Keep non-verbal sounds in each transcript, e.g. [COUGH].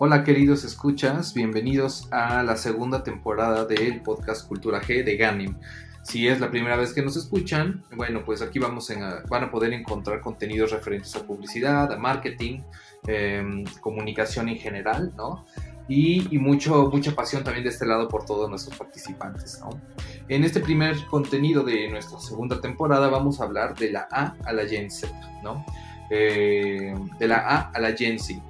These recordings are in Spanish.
Hola queridos escuchas, bienvenidos a la segunda temporada del podcast Cultura G de Ganim. Si es la primera vez que nos escuchan, bueno, pues aquí vamos a, van a poder encontrar contenidos referentes a publicidad, a marketing, em, comunicación en general, ¿no? Y, y, mucho, mucha pasión también de este lado por todos nuestros participantes, ¿no? En este primer contenido de nuestra segunda temporada vamos a hablar de la A a la Gen Z, ¿no? Eh, de la A a la Gen Z.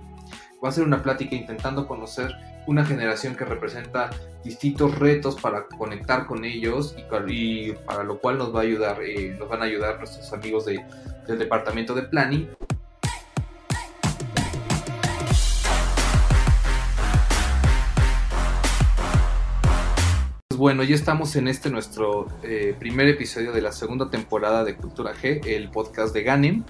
Va a ser una plática intentando conocer una generación que representa distintos retos para conectar con ellos y, para lo cual nos va a ayudar, eh, nos van a ayudar nuestros amigos de, del departamento de planning. Pues bueno, ya estamos en este nuestro eh, primer episodio de la segunda temporada de Cultura G, el podcast de Ganem.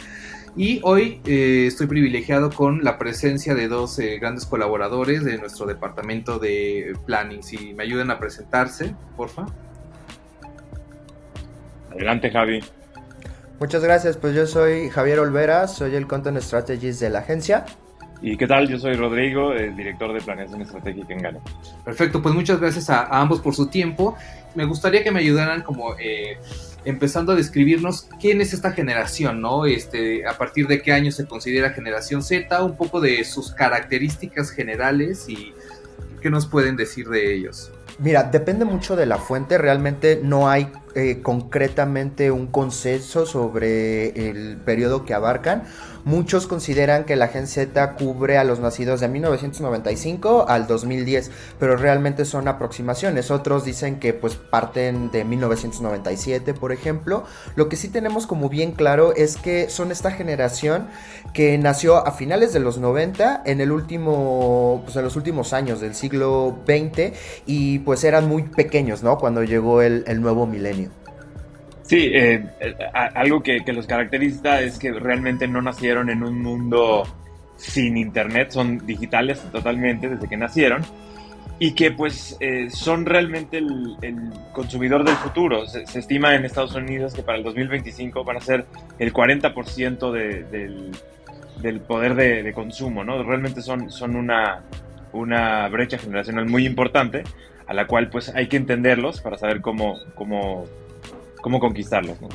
Y hoy eh, estoy privilegiado con la presencia de dos eh, grandes colaboradores de nuestro departamento de planning. Si me ayudan a presentarse, porfa. Adelante, Javi. Muchas gracias, pues yo soy Javier Olvera, soy el Content Strategist de la agencia. ¿Y qué tal? Yo soy Rodrigo, el director de Planeación Estratégica en Gano. Perfecto, pues muchas gracias a, ambos por su tiempo. Me gustaría que me ayudaran como eh, empezando a describirnos quién es esta generación, ¿no? Este, a partir de qué año se considera generación Z, un poco de sus características generales y qué nos pueden decir de ellos. Mira, depende mucho de la fuente, realmente no hay eh, concretamente un consenso sobre el periodo que abarcan. Muchos consideran que la Gen Z cubre a los nacidos de 1995 al 2010, pero realmente son aproximaciones. Otros dicen que pues parten de 1997, por ejemplo. Lo que sí tenemos como bien claro es que son esta generación que nació a finales de los 90, en el último, pues en los últimos años del siglo XX y pues eran muy pequeños, ¿no? Cuando llegó el, el nuevo milenio. Sí, eh, algo que, los caracteriza es que realmente no nacieron en un mundo sin internet, son digitales totalmente desde que nacieron y que pues eh, son realmente el, consumidor del futuro. Se, estima en Estados Unidos que para el 2025 van a ser el 40% del, poder de, consumo, ¿no? Realmente son, son una, una brecha generacional muy importante a la cual pues hay que entenderlos para saber cómo, cómo cómo conquistarlos, ¿no?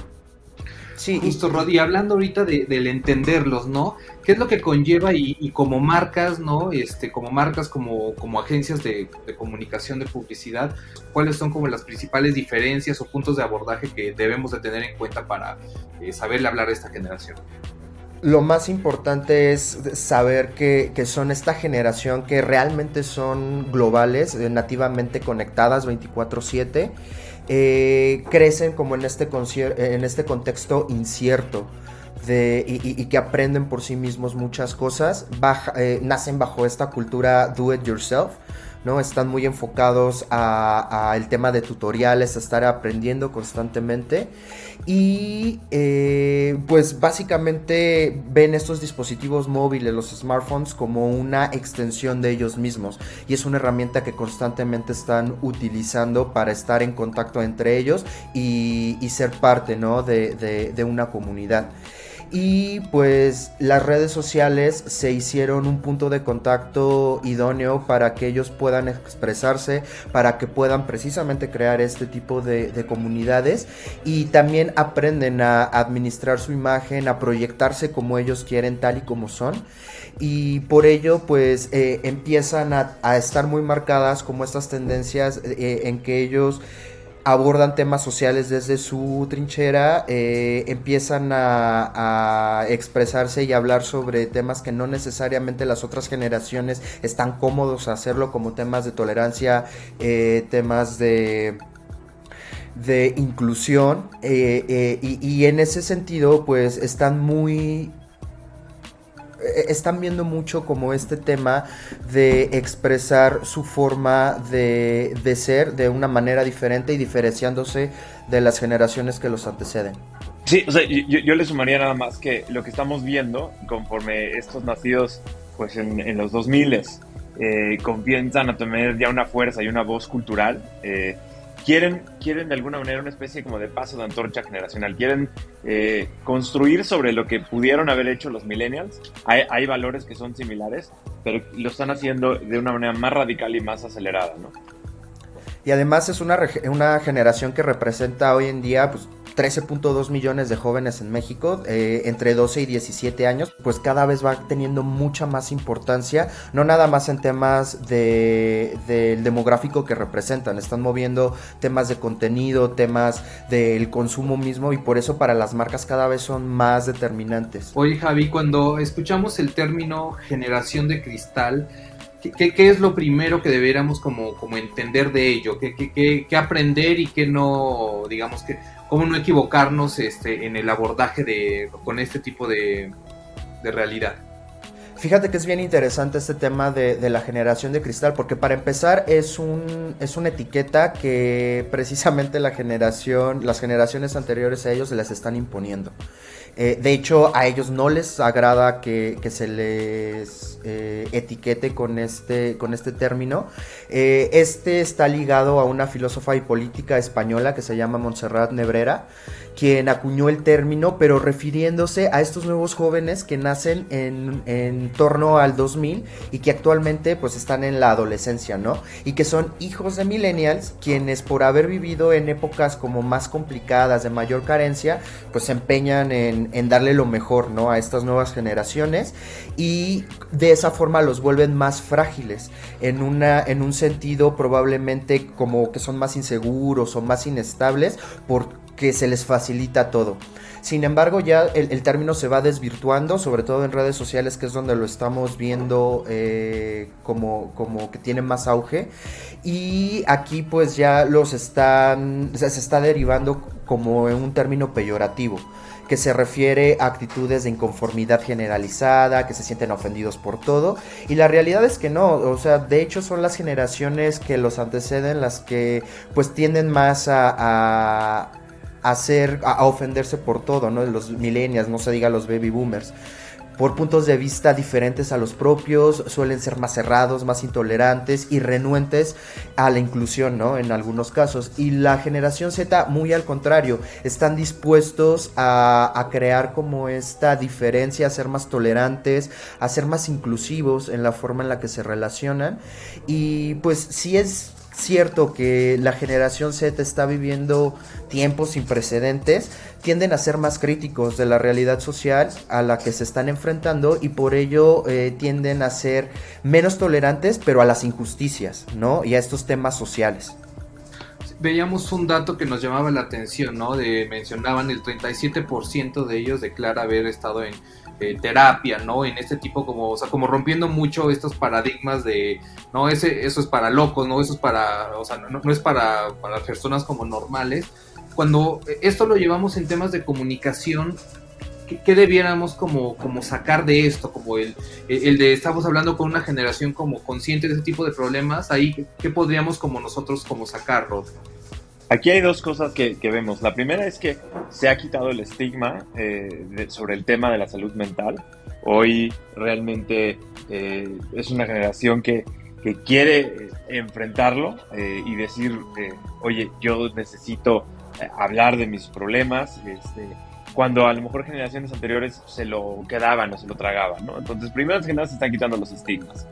Sí, justo, Rod, hablando ahorita de, del entenderlos, ¿no? ¿Qué es lo que conlleva y, como marcas, ¿no? Este, como marcas, como, como agencias de, comunicación, de publicidad, ¿cuáles son como las principales diferencias o puntos de abordaje que debemos de tener en cuenta para eh, saberle hablar a esta generación? Lo más importante es saber que, que, son esta generación que realmente son globales, eh, nativamente conectadas 24/7 eh, crecen como en este, en este contexto incierto. Y, que aprenden por sí mismos muchas cosas, eh, nacen bajo esta cultura do it yourself, ¿no? Están muy enfocados al tema de tutoriales, a estar aprendiendo constantemente. Y eh, pues básicamente ven estos dispositivos móviles, los smartphones, como una extensión de ellos mismos. Y es una herramienta que constantemente están utilizando para estar en contacto entre ellos y, ser parte de una comunidad y pues las redes sociales se hicieron un punto de contacto idóneo para que ellos puedan expresarse, para que puedan precisamente crear este tipo de, comunidades. Y también aprenden a administrar su imagen, a proyectarse como ellos quieren tal y como son. Y por ello pues eh, empiezan a, estar muy marcadas como estas tendencias eh, en que ellos abordan temas sociales desde su trinchera, eh, empiezan a, expresarse y hablar sobre temas que no necesariamente las otras generaciones están cómodos a hacerlo, como temas de tolerancia, eh, temas de de inclusión eh, y, en ese sentido pues están muy están viendo mucho como este tema de expresar su forma de, ser de una manera diferente y diferenciándose de las generaciones que los anteceden. Sí, o sea, yo, le sumaría nada más que lo que estamos viendo conforme estos nacidos pues en, los 2000 eh, comienzan a tener ya una fuerza y una voz cultural. Eh, quieren, quieren de alguna manera una especie como de paso de antorcha generacional, quieren eh, construir sobre lo que pudieron haber hecho los millennials. Hay, hay, valores que son similares, pero lo están haciendo de una manera más radical y más acelerada, ¿no? Y además es una, una generación que representa hoy en día pues, 13.2 millones de jóvenes en México, eh, entre 12 y 17 años, pues cada vez va teniendo mucha más importancia, no nada más en temas del de, demográfico que representan, están moviendo temas de contenido, temas del consumo mismo y por eso para las marcas cada vez son más determinantes. Oye Javi, cuando escuchamos el término generación de cristal, ¿Qué, ¿Qué, es lo primero que deberíamos como, como entender de ello? ¿Qué, qué, qué aprender y qué no, digamos, que, cómo no equivocarnos este, en el abordaje de, con este tipo de, de realidad? Fíjate que es bien interesante este tema de, de, la generación de cristal, porque para empezar es, un, es una etiqueta que precisamente la generación, las generaciones anteriores a ellos les están imponiendo. Eh, de hecho, a ellos no les agrada que, se les eh, etiquete con este, con este término. Eh, este está ligado a una filósofa y política española que se llama Montserrat Nebrera, quien acuñó el término, pero refiriéndose a estos nuevos jóvenes que nacen en, en torno al 2000 y que actualmente pues están en la adolescencia, ¿no? Y que son hijos de millennials, quienes por haber vivido en épocas como más complicadas, de mayor carencia, pues se empeñan en, en darle lo mejor, ¿no? A estas nuevas generaciones y de esa forma los vuelven más frágiles, en, una, en un sentido probablemente como que son más inseguros o más inestables porque se les facilita todo. Sin embargo, ya el, término se va desvirtuando, sobre todo en redes sociales, que es donde lo estamos viendo eh, como, como que tiene más auge. Y aquí pues ya los están, se está derivando como en un término peyorativo que se refiere a actitudes de inconformidad generalizada, que se sienten ofendidos por todo. Y la realidad es que no, o sea, de hecho son las generaciones que los anteceden las que pues tienden más a, a, ofenderse por todo, ¿no? Los millennials, no se diga los baby boomers por puntos de vista diferentes a los propios, suelen ser más cerrados, más intolerantes y renuentes a la inclusión, ¿no? En algunos casos. Y la generación Z, muy al contrario, están dispuestos a, a crear como esta diferencia, a ser más tolerantes, a ser más inclusivos en la forma en la que se relacionan. Y pues si es cierto que la generación Z está viviendo tiempos sin precedentes, tienden a ser más críticos de la realidad social a la que se están enfrentando y por ello eh, tienden a ser menos tolerantes, pero a las injusticias, ¿no? Y a estos temas sociales. Veíamos un dato que nos llamaba la atención, ¿no? De, mencionaban el 37% de ellos declara haber estado en eh, terapia, ¿no? En este tipo como, o sea, como rompiendo mucho estos paradigmas de, no, ese, eso es para locos, ¿no? Eso es para, o sea, no, no es para, para personas como normales. Cuando esto lo llevamos en temas de comunicación, ¿qué, debiéramos como, como sacar de esto? Como el, el de estamos hablando con una generación como consciente de ese tipo de problemas, ahí, ¿qué podríamos como nosotros como sacarlo? Aquí hay dos cosas que, vemos. La primera es que se ha quitado el estigma eh, sobre el tema de la salud mental. Hoy realmente eh, es una generación que, quiere enfrentarlo eh, y decir, oye, yo necesito hablar de mis problemas, este, cuando a lo mejor generaciones anteriores se lo quedaban o se lo tragaban. ¿no? Entonces, primero que nada se están quitando los estigmas.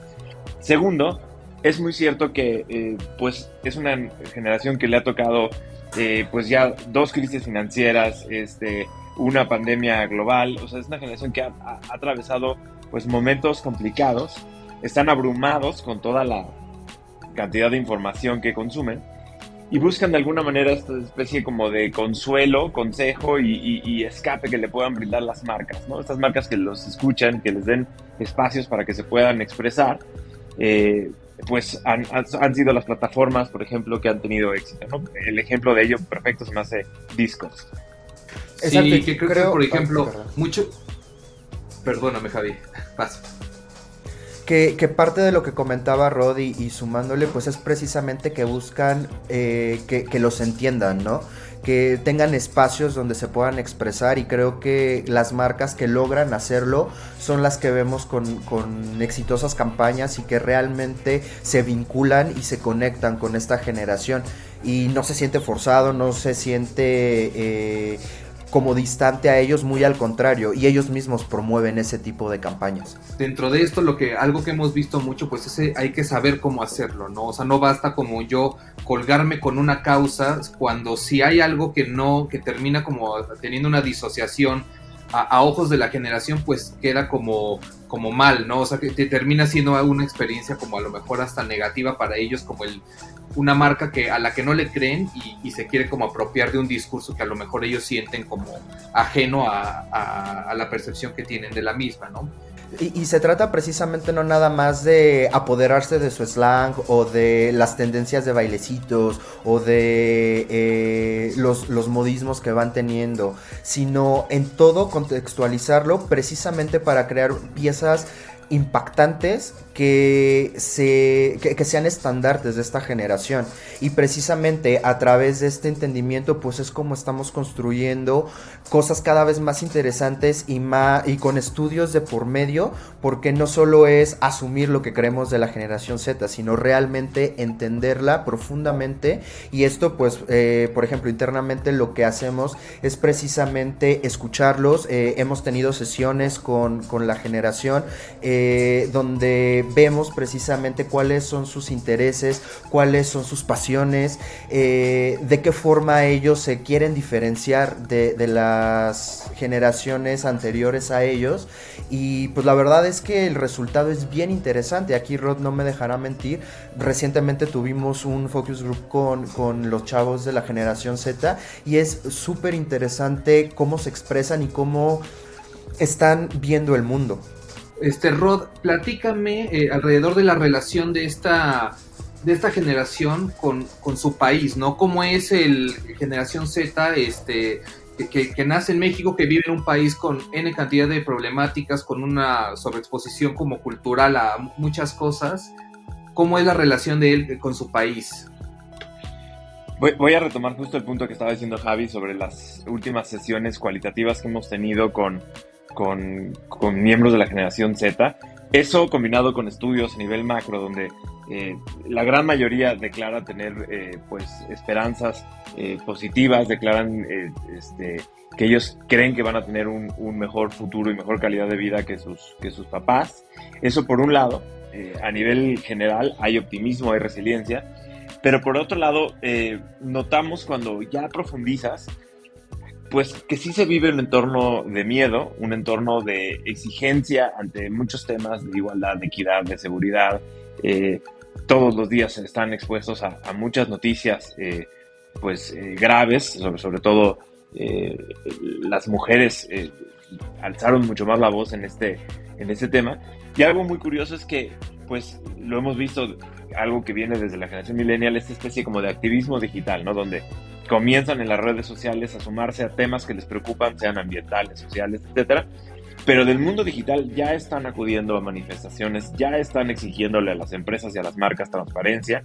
Segundo, es muy cierto que eh, pues es una generación que le ha tocado eh, pues ya dos crisis financieras, este, una pandemia global, o sea, es una generación que ha, atravesado pues momentos complicados, están abrumados con toda la cantidad de información que consumen y buscan de alguna manera esta especie como de consuelo, consejo y, escape que le puedan brindar las marcas, ¿no? Estas marcas que los escuchan, que les den espacios para que se puedan expresar. Eh, pues han, han, sido las plataformas, por ejemplo, que han tenido éxito. ¿no? El ejemplo de ello perfecto se me hace Discord. Sí, que creo, que, por ejemplo, mucho... Perdóname, Javi, [LAUGHS] paso. Que, que, parte de lo que comentaba Rod y, sumándole, pues es precisamente que buscan eh, que, que, los entiendan, ¿no? Que tengan espacios donde se puedan expresar y creo que las marcas que logran hacerlo son las que vemos con, con exitosas campañas y que realmente se vinculan y se conectan con esta generación. Y no se siente forzado, no se siente eh, como distante a ellos, muy al contrario, y ellos mismos promueven ese tipo de campañas. Dentro de esto, lo que algo que hemos visto mucho, pues es hay que saber cómo hacerlo, ¿no? O sea, no basta como yo colgarme con una causa cuando si hay algo que no, que termina como teniendo una disociación a, ojos de la generación, pues queda como, como mal, ¿no? O sea, que te termina siendo una experiencia como a lo mejor hasta negativa para ellos, como el, una marca que, a la que no le creen y, se quiere como apropiar de un discurso que a lo mejor ellos sienten como ajeno a, a la percepción que tienen de la misma, ¿no? Y, se trata precisamente no nada más de apoderarse de su slang o de las tendencias de bailecitos o de eh, los, los modismos que van teniendo, sino en todo contextualizarlo precisamente para crear piezas impactantes que, se, que, sean estandartes de esta generación. Y precisamente a través de este entendimiento, pues es como estamos construyendo cosas cada vez más interesantes y, más, y con estudios de por medio, porque no solo es asumir lo que creemos de la generación Z, sino realmente entenderla profundamente. Y esto, pues, eh, por ejemplo, internamente lo que hacemos es precisamente escucharlos. Eh, hemos tenido sesiones con, con la generación eh, donde vemos precisamente cuáles son sus intereses, cuáles son sus pasiones, eh, de qué forma ellos se quieren diferenciar de, las generaciones anteriores a ellos. Y pues la verdad es que el resultado es bien interesante. Aquí Rod no me dejará mentir. Recientemente tuvimos un focus group con, con los chavos de la generación Z y es súper interesante cómo se expresan y cómo están viendo el mundo. Este, Rod, platícame eh, alrededor de la relación de esta, de esta generación con, su país, ¿no? ¿Cómo es el generación Z, este, que, nace en México, que vive en un país con N cantidad de problemáticas, con una sobreexposición como cultural a muchas cosas? ¿Cómo es la relación de él con su país? Voy, voy, a retomar justo el punto que estaba diciendo Javi sobre las últimas sesiones cualitativas que hemos tenido con con, miembros de la generación Z. Eso combinado con estudios a nivel macro, donde eh, la gran mayoría declara tener eh, pues esperanzas eh, positivas, declaran este, que ellos creen que van a tener un, mejor futuro y mejor calidad de vida que sus, que sus papás. Eso por un lado, a nivel general hay optimismo, hay resiliencia, pero por otro lado notamos cuando ya profundizas pues que sí se vive un entorno de miedo, un entorno de exigencia ante muchos temas de igualdad, de equidad, de seguridad. Eh, todos los días están expuestos a, muchas noticias eh, pues eh, graves, sobre, sobre todo las mujeres alzaron mucho más la voz en este, en este tema. Y algo muy curioso es que pues lo hemos visto, algo que viene desde la generación millennial, esta especie como de activismo digital, ¿no? Donde comienzan en las redes sociales a sumarse a temas que les preocupan, sean ambientales, sociales, etcétera. Pero del mundo digital ya están acudiendo a manifestaciones, ya están exigiéndole a las empresas y a las marcas transparencia.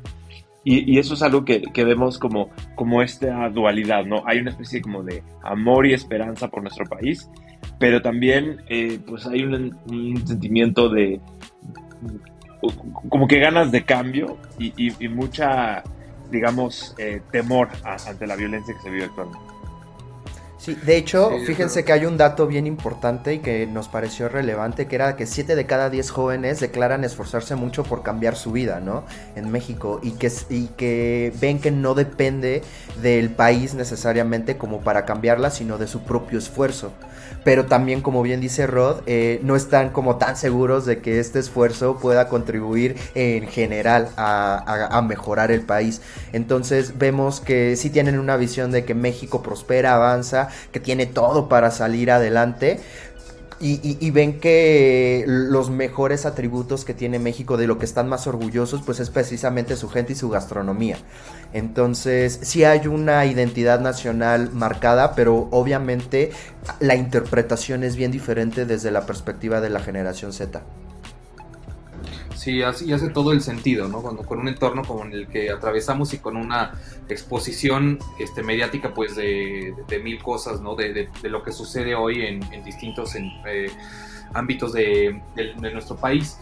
Y, eso es algo que, que, vemos como, como esta dualidad, ¿no? Hay una especie como de amor y esperanza por nuestro país, pero también eh, pues hay un, un, sentimiento de como que ganas de cambio y, y mucha digamos, eh, temor ante la violencia que se vive actualmente. Sí, de hecho, fíjense que hay un dato bien importante y que nos pareció relevante, que era que 7 de cada 10 jóvenes declaran esforzarse mucho por cambiar su vida, ¿no? En México, y que, y que ven que no depende del país necesariamente como para cambiarla, sino de su propio esfuerzo pero también, como bien dice Rod, eh, no están como tan seguros de que este esfuerzo pueda contribuir en general a, mejorar el país. Entonces vemos que sí tienen una visión de que México prospera, avanza, que tiene todo para salir adelante, y, ven que los mejores atributos que tiene México, de lo que están más orgullosos, pues es precisamente su gente y su gastronomía. Entonces, sí hay una identidad nacional marcada, pero obviamente la interpretación es bien diferente desde la perspectiva de la generación Z. Sí, así hace todo el sentido, ¿no? Cuando con un entorno como el que atravesamos y con una exposición este, mediática, pues de, mil cosas, ¿no? De, lo que sucede hoy en, distintos eh, ámbitos de, nuestro país.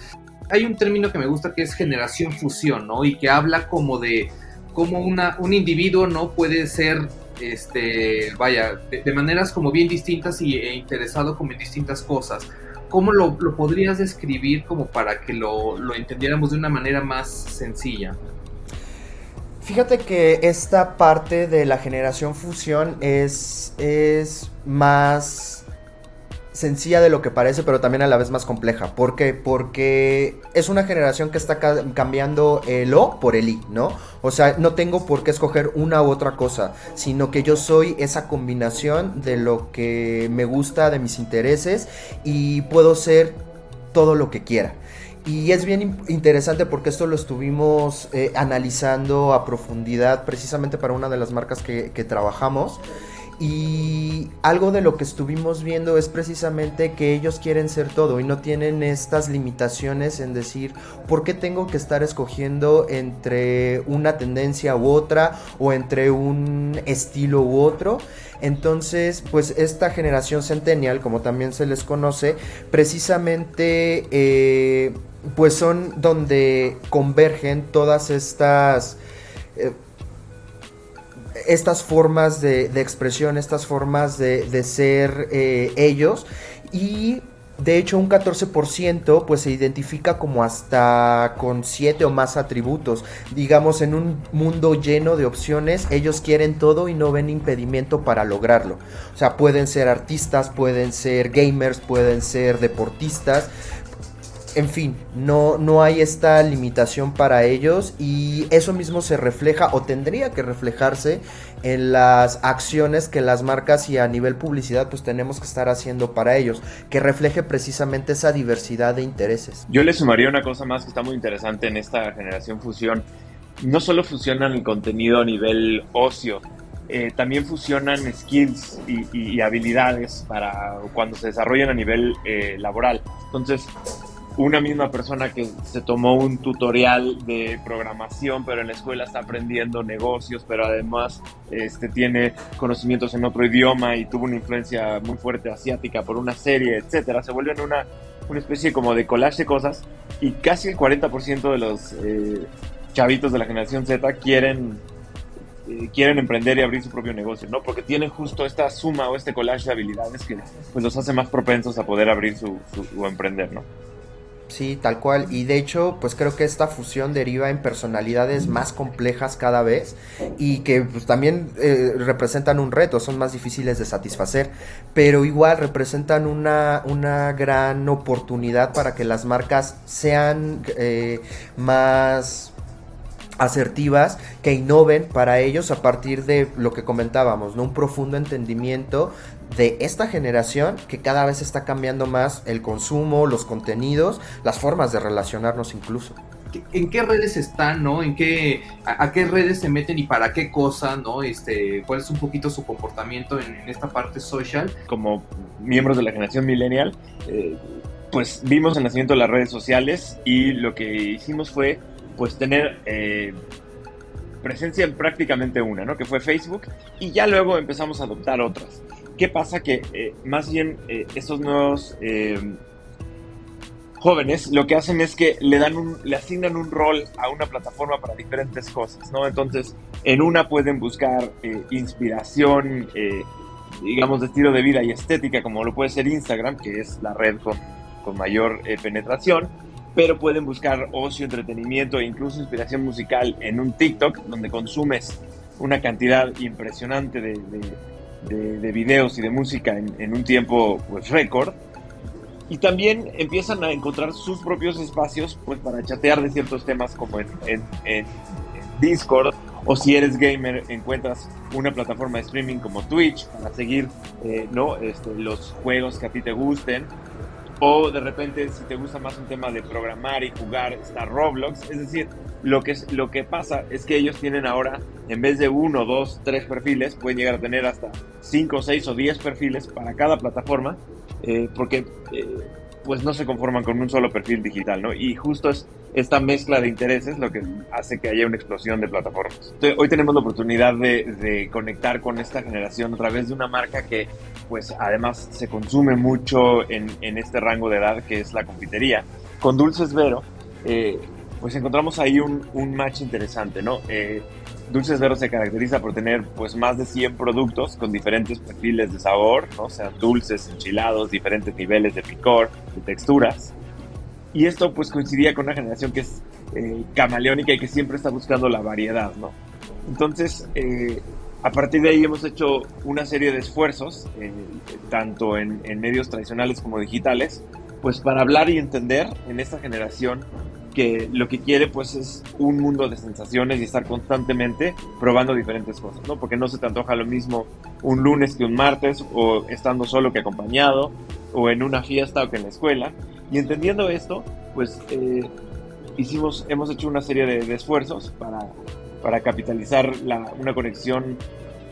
Hay un término que me gusta que es generación fusión, ¿no? Y que habla como de cómo una, un individuo no puede ser este, vaya, de, maneras como bien distintas y, e interesado como en distintas cosas. ¿Cómo lo, podrías describir como para que lo, lo, entendiéramos de una manera más sencilla? Fíjate que esta parte de la generación fusión es, es más sencilla de lo que parece, pero también a la vez más compleja. ¿Por qué? Porque es una generación que está cambiando el O por el I, ¿no? O sea, no tengo por qué escoger una u otra cosa, sino que yo soy esa combinación de lo que me gusta, de mis intereses, y puedo ser todo lo que quiera. Y es bien interesante porque esto lo estuvimos eh, analizando a profundidad precisamente para una de las marcas que, que trabajamos. Y algo de lo que estuvimos viendo es precisamente que ellos quieren ser todo y no tienen estas limitaciones en decir por qué tengo que estar escogiendo entre una tendencia u otra o entre un estilo u otro. Entonces, pues esta generación centennial, como también se les conoce, precisamente eh, pues son donde convergen todas estas... Eh, estas formas de, expresión, estas formas de, ser eh, ellos y de hecho, un 14% pues se identifica como hasta con 7 o más atributos. Digamos, en un mundo lleno de opciones, ellos quieren todo y no ven impedimento para lograrlo. O sea, pueden ser artistas, pueden ser gamers, pueden ser deportistas, en fin, no, no hay esta limitación para ellos y eso mismo se refleja o tendría que reflejarse en las acciones que las marcas y a nivel publicidad pues tenemos que estar haciendo para ellos, que refleje precisamente esa diversidad de intereses. Yo le sumaría una cosa más que está muy interesante en esta generación fusión. No solo fusionan el contenido a nivel ocio, eh, también fusionan skills y, habilidades para cuando se desarrollan a nivel eh, laboral. Entonces, una misma persona que se tomó un tutorial de programación, pero en la escuela está aprendiendo negocios, pero además este, tiene conocimientos en otro idioma y tuvo una influencia muy fuerte asiática por una serie, etcétera. Se vuelven una, una especie como de collage de cosas y casi el 40% de los eh, chavitos de la generación Z quieren eh, quieren emprender y abrir su propio negocio, ¿no? Porque tienen justo esta suma o este collage de habilidades que pues, los hace más propensos a poder abrir su, su o emprender, ¿no? Sí, tal cual. Y de hecho, pues creo que esta fusión deriva en personalidades más complejas cada vez y que pues, también eh, representan un reto, son más difíciles de satisfacer, pero igual representan una, una gran oportunidad para que las marcas sean eh, más asertivas que innoven para ellos a partir de lo que comentábamos, ¿no? Un profundo entendimiento de esta generación que cada vez está cambiando más el consumo, los contenidos, las formas de relacionarnos incluso. ¿En qué redes están, no? ¿En qué, a, qué redes se meten y para qué cosa, no? Este, ¿Cuál es un poquito su comportamiento en, esta parte social? Como miembros de la generación millennial, eh, pues vimos el nacimiento de las redes sociales y lo que hicimos fue pues tener eh, presencia en prácticamente una, ¿no? Que fue Facebook y ya luego empezamos a adoptar otras. ¿Qué pasa? Que eh, más bien eh, estos nuevos jóvenes lo que hacen es que le dan le asignan un rol a una plataforma para diferentes cosas, ¿no? Entonces, en una pueden buscar inspiración, digamos, de estilo de vida y estética, como lo puede ser Instagram, que es la red con, mayor penetración pero pueden buscar ocio, entretenimiento e incluso inspiración musical en un TikTok donde consumes una cantidad impresionante de, videos y de música en, un tiempo pues récord. Y también empiezan a encontrar sus propios espacios pues para chatear de ciertos temas como en, en, Discord o si eres gamer encuentras una plataforma de streaming como Twitch para seguir eh, ¿no? Este, los juegos que a ti te gusten o de repente, si te gusta más un tema de programar y jugar, está Roblox. Es decir, lo que, lo que pasa es que ellos tienen ahora, en vez de uno, dos, tres perfiles, pueden llegar a tener hasta cinco, seis o diez perfiles para cada plataforma, eh, porque eh, pues no se conforman con un solo perfil digital, ¿no? Y justo es esta mezcla de intereses lo que hace que haya una explosión de plataformas. hoy tenemos la oportunidad de, conectar con esta generación a través de una marca que, pues, además se consume mucho en, este rango de edad que es la confitería. Con Dulces Vero, eh, pues encontramos ahí un, match interesante, ¿no? Eh, Dulces Vero se caracteriza por tener pues más de 100 productos con diferentes perfiles de sabor, ¿no? O dulces, enchilados, diferentes niveles de picor, de texturas. Y esto pues coincidía con una generación que es eh, camaleónica y que siempre está buscando la variedad, ¿no? Entonces, eh, a partir de ahí hemos hecho una serie de esfuerzos, eh, tanto en, en, medios tradicionales como digitales, pues para hablar y entender en esta generación que lo que quiere pues es un mundo de sensaciones y estar constantemente probando diferentes cosas, ¿no? Porque no se te antoja lo mismo un lunes que un martes o estando solo que acompañado o en una fiesta o que en la escuela. Y entendiendo esto, pues eh, hicimos, hemos hecho una serie de, esfuerzos para, para capitalizar una conexión,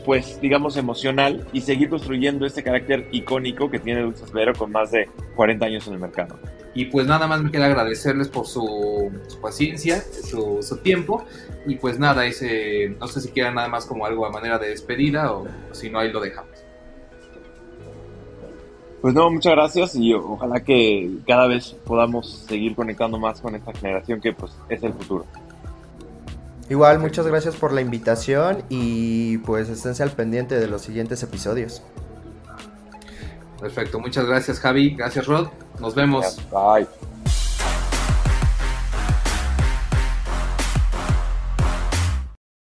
pues digamos, emocional y seguir construyendo este carácter icónico que tiene Dulces Vero con más de 40 años en el mercado. Y pues nada más me queda agradecerles por su, paciencia, su, su, tiempo. Y pues nada, ese, no sé si quieran nada más como algo a manera de despedida o si no, ahí lo dejamos. Pues no, muchas gracias y ojalá que cada vez podamos seguir conectando más con esta generación que pues es el futuro. Igual, muchas gracias por la invitación y pues esténse al pendiente de los siguientes episodios. Perfecto, muchas gracias Javi, gracias Rod, nos vemos. Bye.